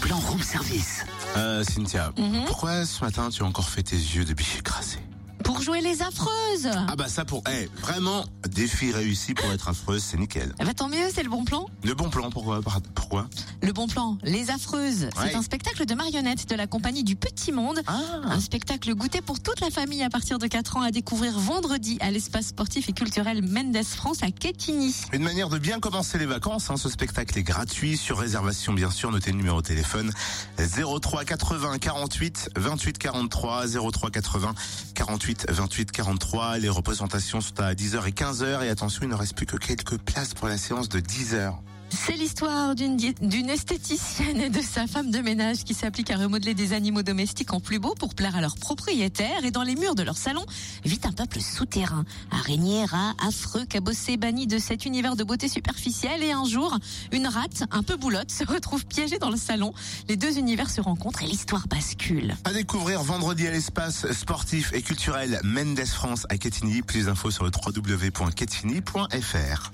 plan room service. Euh, Cynthia, Mhm. pourquoi ce matin tu as encore fait tes yeux de biche écrasé Pour jouer les affreuses. Ah bah ça pour... Eh, vraiment, défi réussi pour être affreuse, c'est nickel. Eh ben, tant mieux, c'est le bon plan. Le bon plan, pourquoi Pourquoi? Le bon plan, Les Affreuses. Ouais. C'est un spectacle de marionnettes de la compagnie du Petit Monde. Ah Un spectacle goûté pour toute la famille à partir de 4 ans à découvrir vendredi à l'espace sportif et culturel Mendes France à Quetigny. Une manière de bien commencer les vacances, hein, ce spectacle est gratuit, sur réservation bien sûr, notez le numéro de téléphone 03 80 48 28 43, 03 80 48 28 43. Les représentations sont à 10h et 15h et attention, il ne reste plus que quelques places pour la séance de 10h. C'est l'histoire d'une esthéticienne et de sa femme de ménage qui s'applique à remodeler des animaux domestiques en plus beau pour plaire à leurs propriétaires et dans les murs de leur salon vit un peuple souterrain. Araignées, rats, affreux, cabossés, bannis de cet univers de beauté superficielle et un jour, une rate un peu boulotte se retrouve piégée dans le salon. Les deux univers se rencontrent et l'histoire bascule. À découvrir vendredi à l'espace sportif et culturel Mendes France à Quetigny. Plus d'infos sur le www.quetigny.fr.